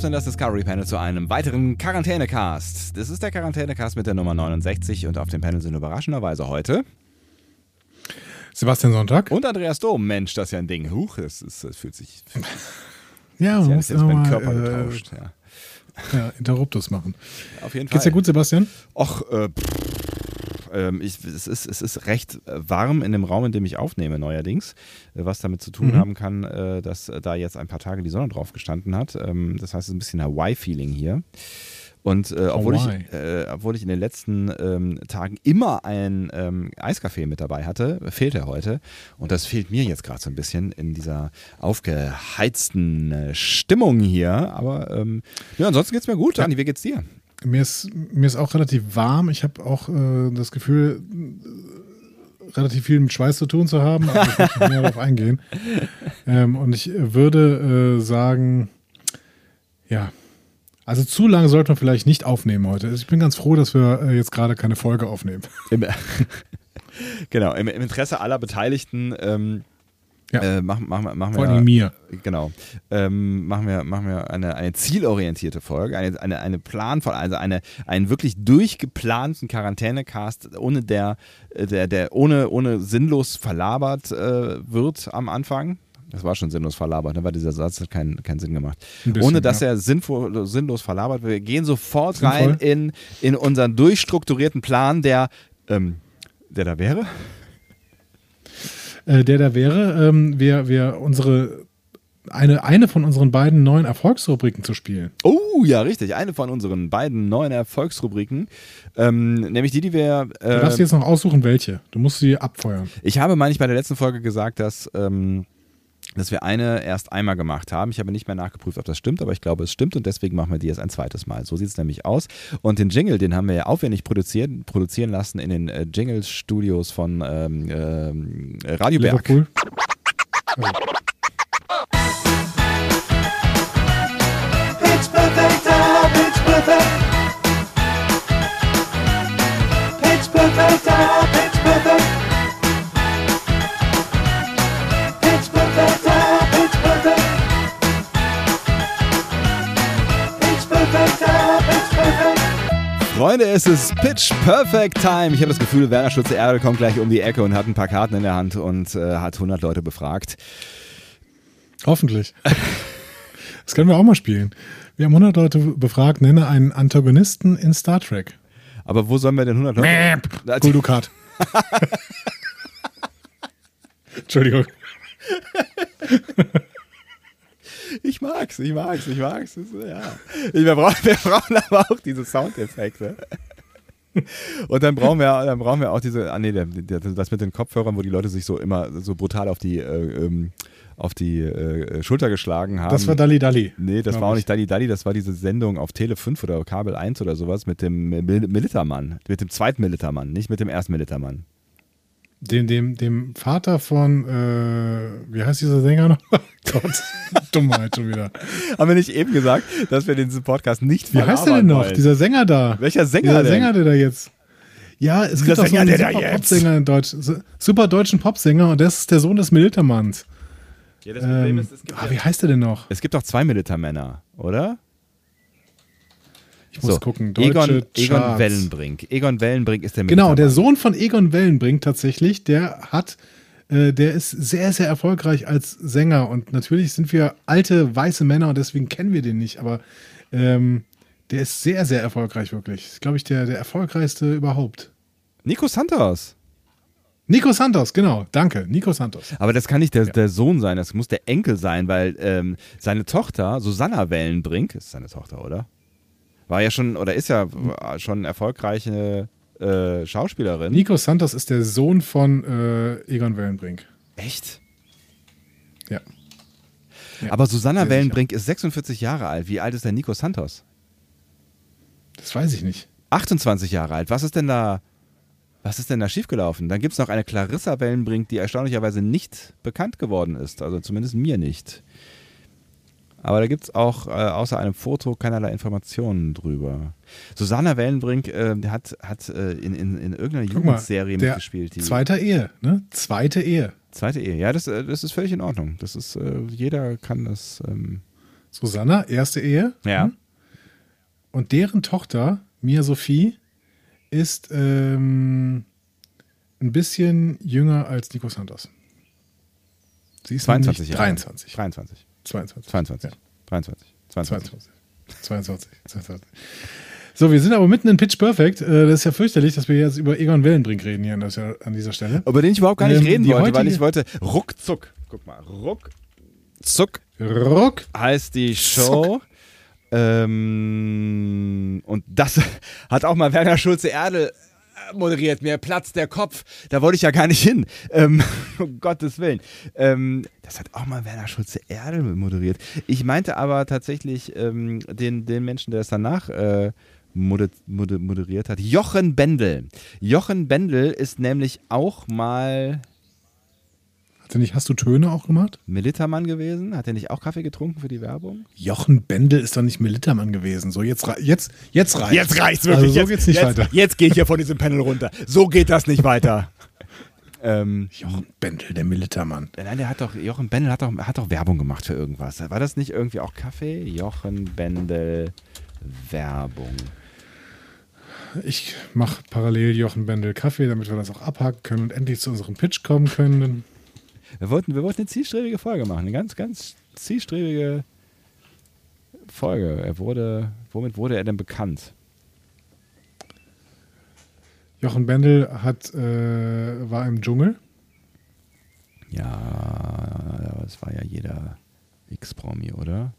Wir öffnen das Discovery Panel zu einem weiteren Quarantänecast. Das ist der Quarantänecast mit der Nummer 69 und auf dem Panel sind überraschenderweise heute Sebastian Sonntag. und Andreas Dom. Mensch, das ist ja ein Ding. Huch, ist, es fühlt sich. Ja, man hat muss jetzt mal, Körper äh, getauscht. Ja. ja, Interruptus machen. Auf jeden Fall. Geht's dir gut, Sebastian? Och, äh, pff, ähm, ich, es, ist, es ist recht äh, warm in dem Raum, in dem ich aufnehme, neuerdings. Äh, Was damit zu tun Mhm. haben kann, äh, dass äh, da jetzt ein paar Tage die Sonne drauf gestanden hat. Ähm, das heißt, es ist ein bisschen Hawaii-Feeling hier. Und äh, obwohl, ich, äh, obwohl ich in den letzten ähm, Tagen immer ein ähm, Eiskaffee mit dabei hatte, fehlt er heute. Und das fehlt mir jetzt gerade so ein bisschen in dieser aufgeheizten äh, Stimmung hier. Aber ähm, ja, ansonsten geht's mir gut. Ja. Andi, wie geht's dir? Mir ist, mir ist auch relativ warm. Ich habe auch äh, das Gefühl, äh, relativ viel mit Schweiß zu tun zu haben, aber ich möchte mehr darauf eingehen. Ähm, und ich würde äh, sagen, ja, also zu lange sollte man vielleicht nicht aufnehmen heute. Also Ich bin ganz froh, dass wir äh, jetzt gerade keine Folge aufnehmen. Im, genau, im, im Interesse aller Beteiligten ähm, Ja. äh, machen, machen, machen Vor wir. allem mir. Genau. Ähm, machen wir, machen wir eine, eine zielorientierte Folge, eine, eine, eine Planvoll, also eine, einen wirklich durchgeplanten Quarantänecast, ohne der, der, der ohne, ohne sinnlos verlabert äh, wird am Anfang. Das war schon sinnlos verlabert, ne? weil dieser Satz hat keinen, keinen Sinn gemacht. Bisschen, ohne dass ja. er sinnvoll, sinnlos verlabert wird. Wir gehen sofort Sinnvoll. rein in, in unseren durchstrukturierten Plan, der, ähm, der da wäre. Äh, der da wäre, ähm, wir, wir unsere eine, eine von unseren beiden neuen Erfolgsrubriken zu spielen. Oh, ja, richtig. Eine von unseren beiden neuen Erfolgsrubriken. Ähm, nämlich die, die wir. Du darfst Äh, jetzt noch aussuchen, welche. Du musst sie abfeuern. ich habe, meine ich, bei der letzten Folge gesagt, dass. Ähm, dass wir eine erst einmal gemacht haben. Ich habe nicht mehr nachgeprüft, ob das stimmt, aber ich glaube, es stimmt und deswegen machen wir die jetzt ein zweites Mal. So sieht es nämlich aus. Und den Jingle, den haben wir ja aufwendig produziert, produzieren lassen in den äh, Jingle-Studios von ähm, ähm, Radio Berg. Liverpool. Pitch Freunde, es ist Pitch Perfect Time. Ich habe das Gefühl, Werner Schulze Erde kommt gleich um die Ecke und hat ein paar Karten in der Hand und äh, hat 100 Leute befragt. Hoffentlich. Das können wir auch mal spielen. Wir haben 100 Leute befragt, nenne einen Antagonisten in Star Trek. Aber wo sollen wir denn 100 Leute? Cool Dukat. Entschuldigung. Ich mag's, ich mag's, ich mag's. Das, ja. wir, brauchen, wir brauchen aber auch diese Soundeffekte. Und dann brauchen wir, dann brauchen wir auch diese, ah nee, das mit den Kopfhörern, wo die Leute sich so immer so brutal auf die, äh, ähm, auf die äh, Schulter geschlagen haben. Das war Dalli Dalli. Nee, das war auch ich. nicht Dalli Dalli, das war diese Sendung auf Tele 5 oder Kabel 1 oder sowas mit dem Mil Militermann, mit dem zweiten Militermann, nicht mit dem ersten Militermann. Dem, dem, dem Vater von, äh, wie heißt dieser Sänger noch? Gott, Dummheit schon wieder. Haben wir nicht eben gesagt, dass wir diesen Podcast nicht Wie heißt der denn noch? wollen? Dieser Sänger da. Welcher Sänger Dieser denn? Sänger, der da jetzt. Ja, es Dieser gibt auch so einen super Popsänger in Deutsch. Super deutschen Popsänger und das ist der Sohn des Militermanns. Ja, das Problem Ähm, ist, es gibt, ah, wie heißt der denn noch? es gibt doch zwei Militermänner, oder? Ich muss So, gucken. Deutsche Egon, Egon. Wellenbrink. Egon Wellenbrink ist der Genau, der Militermann. Sohn von Egon Wellenbrink tatsächlich, der hat, äh, der ist sehr, sehr erfolgreich als Sänger und natürlich sind wir alte weiße Männer und deswegen kennen wir den nicht, aber ähm, der ist sehr, sehr erfolgreich wirklich. Ist, glaube ich, der, der erfolgreichste überhaupt. Nico Santos. Nico Santos, genau, danke, Nico Santos. Aber das kann nicht der, der Sohn sein, das muss der Enkel sein, weil ähm, seine Tochter, Susanna Wellenbrink, ist seine Tochter, oder? War ja schon, oder ist ja schon erfolgreiche äh, Schauspielerin. Nico Santos ist der Sohn von äh, Egon Wellenbrink. Echt? Ja. Ja, Aber Susanna sehr Wellenbrink ist 46 Jahre alt. Wie alt ist denn Nico Santos? Das weiß ich nicht. 28 Jahre alt. Was ist denn da, was ist denn da schiefgelaufen? Dann gibt es noch eine Clarissa Wellenbrink, die erstaunlicherweise nicht bekannt geworden ist. Also zumindest mir nicht. Aber da gibt es auch äh, außer einem Foto keinerlei Informationen drüber. Susanna Wellenbrink äh, hat, hat äh, in, in, in irgendeiner Guck mal, Jugendserie der mitgespielt. Die zweiter Ehe, ne? Zweite Ehe. zweite Ehe. Ja, das, äh, das ist völlig in Ordnung. Das ist, äh, jeder kann das. Ähm, Susanna, erste Ehe. ja. Hm? Und deren Tochter, Mia Sophie, ist ähm, ein bisschen jünger als Nico Santos. Sie ist 22 nämlich Jahre. 23. 23. 22. 22. Ja. 23. 22. 22. 22. 22. So, wir sind aber mitten in Pitch Perfect. Äh, Das ist ja fürchterlich, dass wir jetzt über Egon Wellenbrink reden hier an, dieser Stelle. Über den ich überhaupt gar nicht Ähm, reden wollte, weil heutige- ich wollte ruckzuck. Guck mal, ruckzuck Rock. heißt die Show. Ähm, und das hat auch mal Werner Schulze-Erdel äh, moderiert. Mir platzt der Kopf. Da wollte ich ja gar nicht hin. Ähm, um Gottes Willen. Ähm, das hat auch mal Werner Schulze-Erdel moderiert. Ich meinte aber tatsächlich ähm, den, den Menschen, der es danach äh, moder moder moderiert hat. Jochen Bendel. Jochen Bendel ist nämlich auch mal Hat nicht, hast du Töne auch gemacht? Militermann gewesen. Hat er nicht auch Kaffee getrunken für die Werbung? Jochen Bendel ist doch nicht Militermann gewesen. So, jetzt, jetzt, jetzt reicht. Jetzt reicht's wirklich. Also so jetzt, geht's nicht jetzt, weiter. Jetzt gehe ich hier von diesem Panel runter. So geht das nicht weiter. ähm, Jochen Bendel, der Militermann. nein, der hat doch, Jochen Bendel hat doch, hat doch Werbung gemacht für irgendwas. War das nicht irgendwie auch Kaffee? Jochen Bendel Werbung. Ich mache parallel Jochen Bendel Kaffee, damit wir das auch abhaken können und endlich zu unserem Pitch kommen können. Wir wollten, wir wollten eine zielstrebige Folge machen. Eine ganz, ganz zielstrebige Folge. Er wurde, womit wurde er denn bekannt? Jochen Bendel hat, äh, war im Dschungel. Ja, das war ja jeder X-Promi, oder?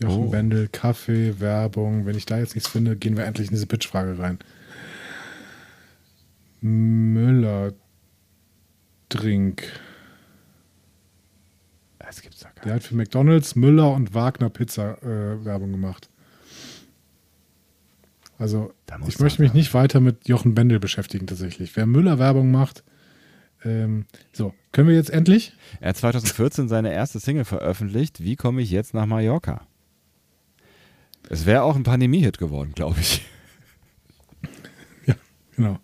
Jochen Oh. Bendel, Kaffee, Werbung. Wenn ich da jetzt nichts finde, gehen wir endlich in diese Pitchfrage rein. Müller Drink. Das gibt's doch gar Der hat für McDonalds, Müller und Wagner Pizza äh, Werbung gemacht. Also, ich möchte mich nicht weiter mit Jochen Bendel beschäftigen, tatsächlich. Wer Müller Werbung macht, ähm, so, können wir jetzt endlich? Er hat 2014 seine erste Single veröffentlicht. Wie komme ich jetzt nach Mallorca? Es wäre auch ein Pandemie-Hit geworden, glaube ich. Ja, genau.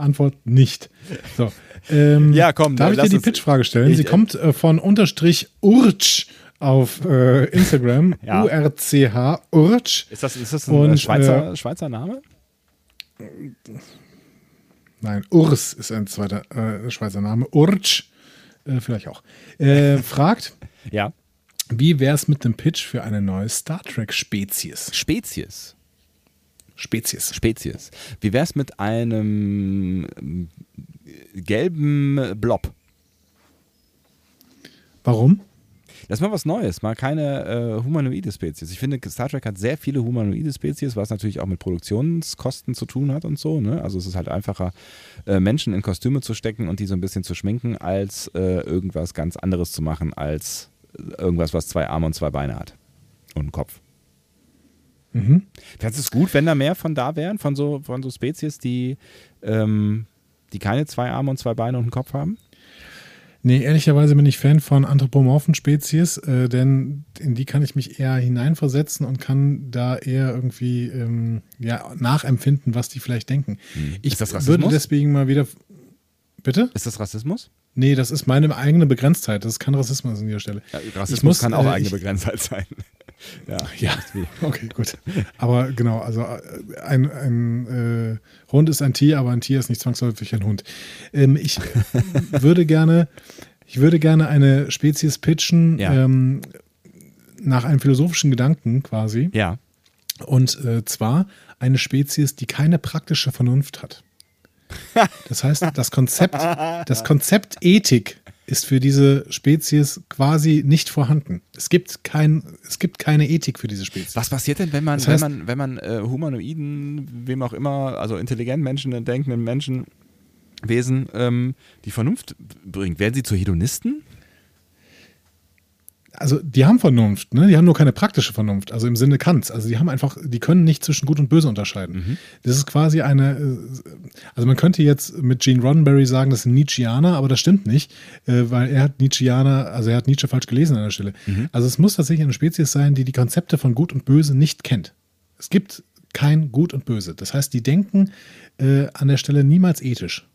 Antwort nicht. So, ähm, Ja, komm, Darf ich dir die Pitchfrage stellen? Ich- Sie kommt äh, von unterstrich Urch auf äh, Instagram. Ja. U-R-C-H, Urch. Ist das, ist das ein Und, äh, Schweizer, äh, Schweizer Name? Nein, Urs ist ein zweiter äh, Schweizer Name. Urch, äh, vielleicht auch. Äh, fragt, Ja. wie wäre es mit dem Pitch für eine neue Star Trek-Spezies? Spezies. Spezies. Spezies. Wie wär's mit einem gelben Blob? Warum? Das ist mal was Neues, mal keine äh, humanoide Spezies. Ich finde, Star Trek hat sehr viele humanoide Spezies, was natürlich auch mit Produktionskosten zu tun hat und so. Ne? Also es ist halt einfacher, äh, Menschen in Kostüme zu stecken und die so ein bisschen zu schminken, als äh, irgendwas ganz anderes zu machen, als irgendwas, was zwei Arme und zwei Beine hat. Und einen Kopf. Mhm. Du es gut, wenn da mehr von da wären, von so, von so Spezies, die, ähm, die keine zwei Arme und zwei Beine und einen Kopf haben? Nee, ehrlicherweise bin ich Fan von anthropomorphen Spezies, äh, denn in die kann ich mich eher hineinversetzen und kann da eher irgendwie ähm, ja, nachempfinden, was die vielleicht denken. Ich Ist das würde Rassismus? deswegen mal wieder. Bitte? Ist das Rassismus? Nee, das ist meine eigene Begrenztheit. Das ist kein Rassismus an dieser Stelle. Ja, Rassismus muss, kann auch äh, eigene ich- Begrenztheit sein. Ja. Ja, okay, gut. Aber genau, also äh, ein, ein äh, Hund ist ein Tier, aber ein Tier ist nicht zwangsläufig ein Hund. Ähm, ich würde gerne, ich würde gerne eine Spezies pitchen Ja. ähm, nach einem philosophischen Gedanken quasi. Ja. Und äh, zwar eine Spezies, die keine praktische Vernunft hat. Das heißt, das Konzept, das Konzept Ethik ist für diese Spezies quasi nicht vorhanden. Es gibt, kein, es gibt keine Ethik für diese Spezies. Was passiert denn, wenn man, Das heißt- wenn man, wenn man äh, Humanoiden, wem auch immer, also intelligenten Menschen, denkenden Menschen, Wesen, ähm, die Vernunft bringt? Werden sie zu Hedonisten? Also die haben Vernunft, ne? Die haben nur keine praktische Vernunft, also im Sinne Kants. Also die haben einfach, die können nicht zwischen Gut und Böse unterscheiden. Das ist quasi eine, äh, also man könnte jetzt mit Gene Roddenberry sagen, das sind Nietzscheaner, aber das stimmt nicht, äh, weil er hat Nietzscheaner, also er hat Nietzsche falsch gelesen an der Stelle. Also es muss tatsächlich eine Spezies sein, die die Konzepte von Gut und Böse nicht kennt. Es gibt kein Gut und Böse. Das heißt, die denken äh, an der Stelle niemals ethisch.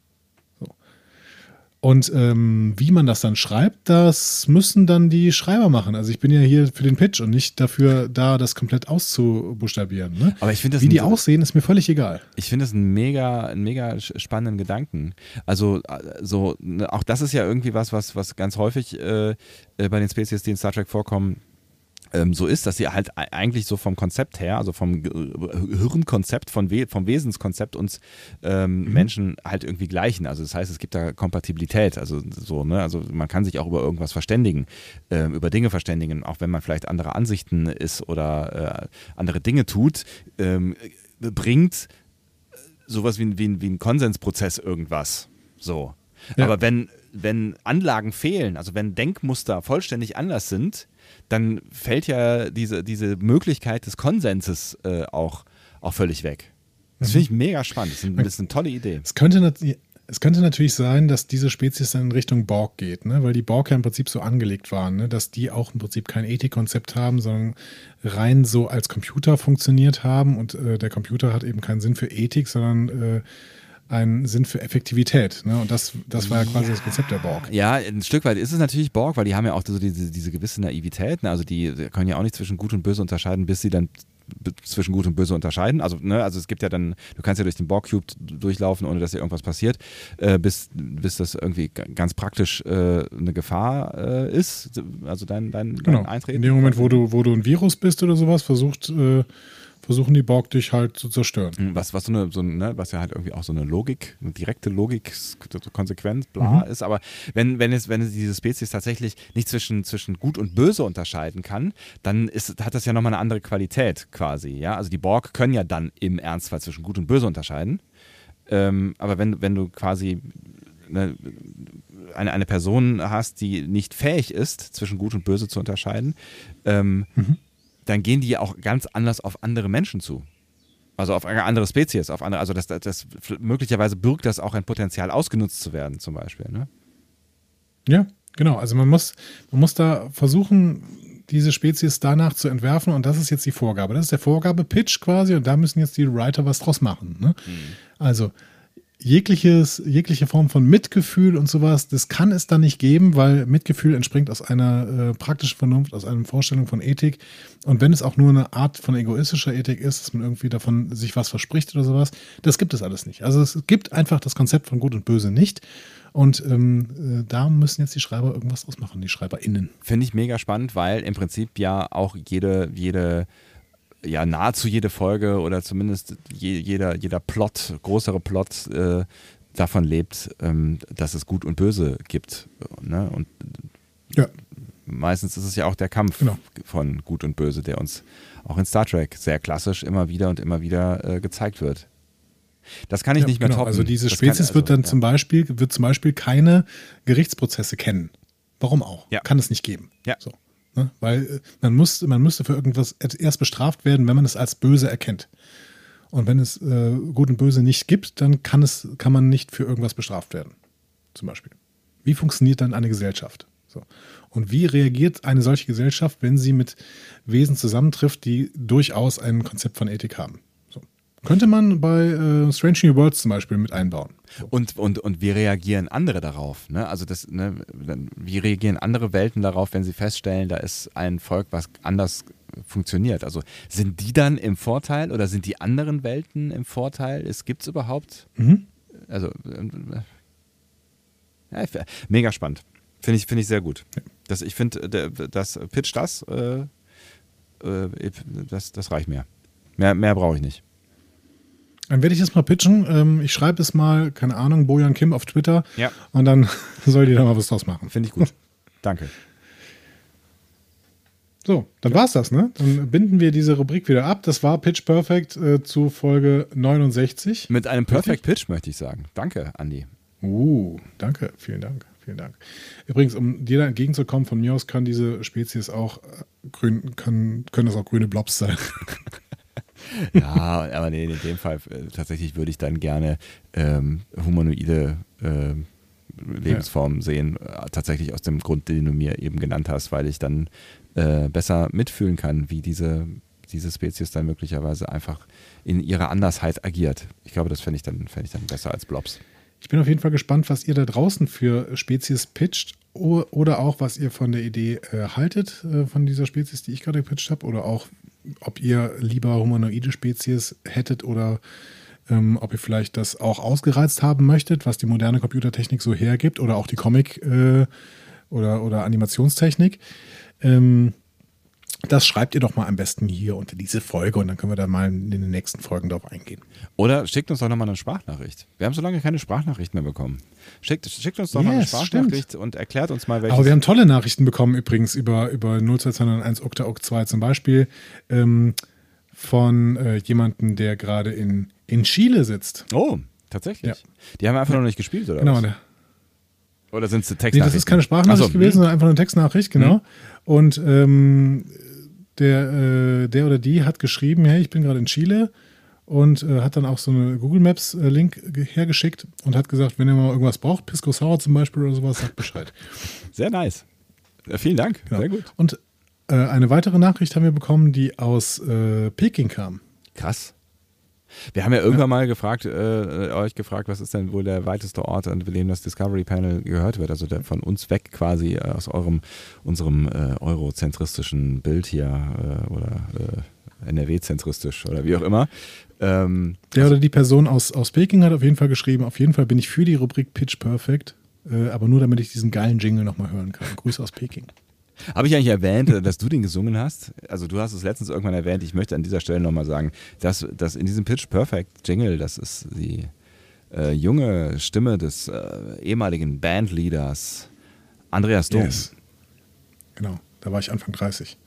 So. Und ähm, wie man das dann schreibt, das müssen dann die Schreiber machen. Also ich bin ja hier für den Pitch und nicht dafür da, das komplett auszubuchstabieren. Ne? Aber ich finde das Wie die ein- aussehen, ist mir völlig egal. Ich finde es einen mega, einen mega spannenden Gedanken. Also, äh, so, ne, auch das ist ja irgendwie was, was, was ganz häufig äh, äh, bei den Spezies, die in Star Trek vorkommen, so ist, dass sie halt eigentlich so vom Konzept her, also vom Ge- Hirnkonzept, vom Wesenskonzept uns ähm, Menschen halt irgendwie gleichen. Also das heißt, es gibt da Kompatibilität. Also so, ne, also man kann sich auch über irgendwas verständigen, ähm, über Dinge verständigen, auch wenn man vielleicht anderer Ansichten ist oder äh, andere Dinge tut, ähm, bringt sowas wie ein, wie wie ein Konsensprozess irgendwas. So. Ja. Aber wenn, wenn Anlagen fehlen, also wenn Denkmuster vollständig anders sind, dann fällt ja diese, diese Möglichkeit des Konsenses äh, auch, auch völlig weg. Das finde ich mega spannend. Das ist, ein, das ist eine tolle Idee. Es könnte, es könnte natürlich sein, dass diese Spezies dann in Richtung Borg geht, ne? weil die Borg ja im Prinzip so angelegt waren, ne? dass die auch im Prinzip kein Ethikkonzept haben, sondern rein so als Computer funktioniert haben und äh, der Computer hat eben keinen Sinn für Ethik, sondern äh, einen Sinn für Effektivität. Ne? Und das, das war ja quasi das Konzept der Borg. Ja, ein Stück weit ist es natürlich Borg, weil die haben ja auch so diese, diese gewisse Naivität. Ne? Also die können ja auch nicht zwischen Gut und Böse unterscheiden, bis sie dann zwischen Gut und Böse unterscheiden. Also, ne, also es gibt ja dann, du kannst ja durch den Borg-Cube durchlaufen, ohne dass dir irgendwas passiert, äh, bis, bis das irgendwie ganz praktisch äh, eine Gefahr äh, ist. Also dein, dein, Genau. dein Eintreten. In dem Moment, wo du, wo du ein Virus bist oder sowas, versucht, äh, versuchen die Borg dich halt zu zerstören. Was, was so eine, so, ne, was ja halt irgendwie auch so eine Logik, eine direkte Logik, Konsequenz, bla ist, aber wenn, wenn es, wenn es diese Spezies tatsächlich nicht zwischen, zwischen Gut und Böse unterscheiden kann, dann ist, hat das ja nochmal eine andere Qualität quasi, ja. Also die Borg können ja dann im Ernstfall zwischen Gut und Böse unterscheiden. Ähm, aber wenn, wenn du quasi eine, eine, eine Person hast, die nicht fähig ist, zwischen Gut und Böse zu unterscheiden, ähm, dann gehen die ja auch ganz anders auf andere Menschen zu. Also auf eine andere Spezies, auf andere, also das, das, das möglicherweise birgt das auch ein Potenzial, ausgenutzt zu werden, zum Beispiel. Ne? Ja, genau. Also man muss, man muss da versuchen, diese Spezies danach zu entwerfen und das ist jetzt die Vorgabe. Das ist der Vorgabe-Pitch quasi und da müssen jetzt die Writer was draus machen. Ne? Also jegliches, jegliche Form von Mitgefühl und sowas, das kann es da nicht geben, weil Mitgefühl entspringt aus einer äh, praktischen Vernunft, aus einer Vorstellung von Ethik. Und wenn es auch nur eine Art von egoistischer Ethik ist, dass man irgendwie davon sich was verspricht oder sowas, das gibt es alles nicht. Also es gibt einfach das Konzept von Gut und Böse nicht. Und ähm, äh, da müssen jetzt die Schreiber irgendwas draus machen, die SchreiberInnen. Finde ich mega spannend, weil im Prinzip ja auch jede, jede, ja nahezu jede Folge oder zumindest je, jeder, jeder Plot, größere Plot äh, davon lebt, ähm, dass es Gut und Böse gibt. Ne? Und Ja. meistens ist es ja auch der Kampf Genau. von Gut und Böse, der uns auch in Star Trek sehr klassisch immer wieder und immer wieder äh, gezeigt wird. Das kann ich Ja, nicht mehr genau. toppen. Also diese Das kann- Spezies wird also, dann ja. zum Beispiel, wird zum Beispiel keine Gerichtsprozesse kennen. Warum auch? Ja. Kann es nicht geben. Ja. So. Ne? Weil äh, man, muss, man müsste für irgendwas erst bestraft werden, wenn man es als böse erkennt. Und wenn es äh, Gut und Böse nicht gibt, dann kann, es, kann man nicht für irgendwas bestraft werden. Zum Beispiel. Wie funktioniert dann eine Gesellschaft? So. Und wie reagiert eine solche Gesellschaft, wenn sie mit Wesen zusammentrifft, die durchaus ein Konzept von Ethik haben? Könnte man bei äh, Strange New Worlds zum Beispiel mit einbauen. Und, und, und wie reagieren andere darauf? Ne? Also das, ne, wie reagieren andere Welten darauf, wenn sie feststellen, da ist ein Volk, was anders funktioniert? Also sind die dann im Vorteil oder sind die anderen Welten im Vorteil? Es gibt es überhaupt? Mhm. Also äh, ja, ich- mega spannend. Finde ich, finde ich sehr gut. Das, ich finde, das Pitch das, äh, äh, das, das reicht mir. Mehr, mehr brauche ich nicht. Dann werde ich das mal pitchen. Ähm, ich schreibe es mal, keine Ahnung, Bojan Kim auf Twitter. Ja. Und dann soll die da mal was draus machen. Finde ich gut. Danke. So, dann war's das, ne? Dann binden wir diese Rubrik wieder ab. Das war Pitch Perfect äh, zu Folge 69. Mit einem Perfect Pitch möchte ich sagen. Danke, Andi. Uh, danke, vielen Dank. Vielen Dank. Übrigens, um dir da entgegenzukommen, von mir aus kann diese Spezies auch äh, grün, können, können das auch grüne Blobs sein. Ja, aber nee, in dem Fall äh, tatsächlich würde ich dann gerne ähm, humanoide ähm, Lebensformen sehen. Äh, tatsächlich aus dem Grund, den du mir eben genannt hast, weil ich dann äh, besser mitfühlen kann, wie diese, diese Spezies dann möglicherweise einfach in ihrer Andersheit agiert. Ich glaube, das fände ich, dann- fänd ich dann besser als Blobs. Ich bin auf jeden Fall gespannt, was ihr da draußen für Spezies pitcht oder auch, was ihr von der Idee äh, haltet, äh, von dieser Spezies, die ich gerade gepitcht habe, oder auch, ob ihr lieber humanoide Spezies hättet oder ähm, ob ihr vielleicht das auch ausgereizt haben möchtet, was die moderne Computertechnik so hergibt oder auch die Comic- äh, oder, oder Animationstechnik. Ähm, das schreibt ihr doch mal am besten hier unter diese Folge und dann können wir da mal in den nächsten Folgen drauf eingehen. Oder schickt uns doch nochmal eine Sprachnachricht. Wir haben so lange keine Sprachnachricht mehr bekommen. Schickt, schickt uns doch mal eine Yes, Sprachnachricht und erklärt uns mal, welches. Aber wir haben tolle Nachrichten bekommen übrigens über, über 02201 Okta Ok 2 zum Beispiel ähm, von äh, jemandem, der gerade in, in Chile sitzt. oh, tatsächlich. Ja. Die haben einfach noch nicht gespielt, oder Genau, was? der, Oder sind es nee, Textnachrichten? das ist keine Sprachnachricht Ach so, gewesen, hm. sondern einfach eine Textnachricht, genau. Und ähm, der, äh, der oder die hat geschrieben, hey, ich bin gerade in Chile und äh, hat dann auch so eine Google Maps äh, Link ge- hergeschickt und hat gesagt, wenn ihr mal irgendwas braucht, Pisco Sour zum Beispiel oder sowas, sagt Bescheid. Sehr nice. Ja, vielen Dank. Genau. Sehr gut. Und äh, eine weitere Nachricht haben wir bekommen, die aus äh, Peking kam. Krass. Wir haben ja irgendwann mal gefragt, äh, euch gefragt, was ist denn wohl der weiteste Ort, an dem das Discovery Panel gehört wird? Also der von uns weg quasi äh, aus eurem, unserem äh, eurozentristischen Bild hier äh, oder äh, NRW-zentristisch oder wie auch immer. Ähm, Der oder die Person aus, aus Peking hat auf jeden Fall geschrieben, auf jeden Fall bin ich für die Rubrik Pitch Perfect, äh, aber nur damit ich diesen geilen Jingle nochmal hören kann. Grüße aus Peking. Habe ich eigentlich erwähnt, äh, dass du den gesungen hast? Also du hast es letztens irgendwann erwähnt. Ich möchte an dieser Stelle nochmal sagen, dass, dass in diesem Pitch Perfect Jingle, das ist die äh, junge Stimme des äh, ehemaligen Bandleaders Andreas Dom. Genau, da war ich Anfang 30.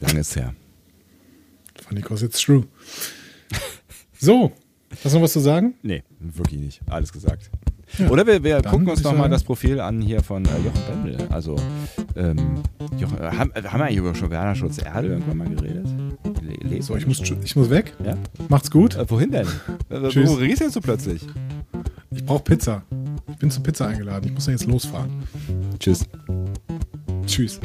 Lange ist her. Funny cause it's true. So, hast du noch was zu sagen? Nee, wirklich nicht. Alles gesagt. Ja, Oder wir, wir gucken uns noch mal das Profil an hier von äh, Jochen Bendel. Also, ähm, Jochen, äh, haben, haben wir eigentlich über schon Werner Schulz-Erde irgendwann mal geredet? Le- So, ich muss, ich muss weg. Ja? Macht's gut. Äh, wohin denn? Äh, Tschüss. Wo riechst du denn so plötzlich? Ich brauche Pizza. Ich bin zur Pizza eingeladen. Ich muss ja jetzt losfahren. Tschüss. Tschüss.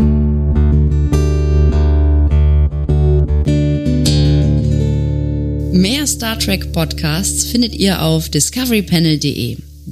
Mehr Star Trek Podcasts findet ihr auf discoverypanel.de.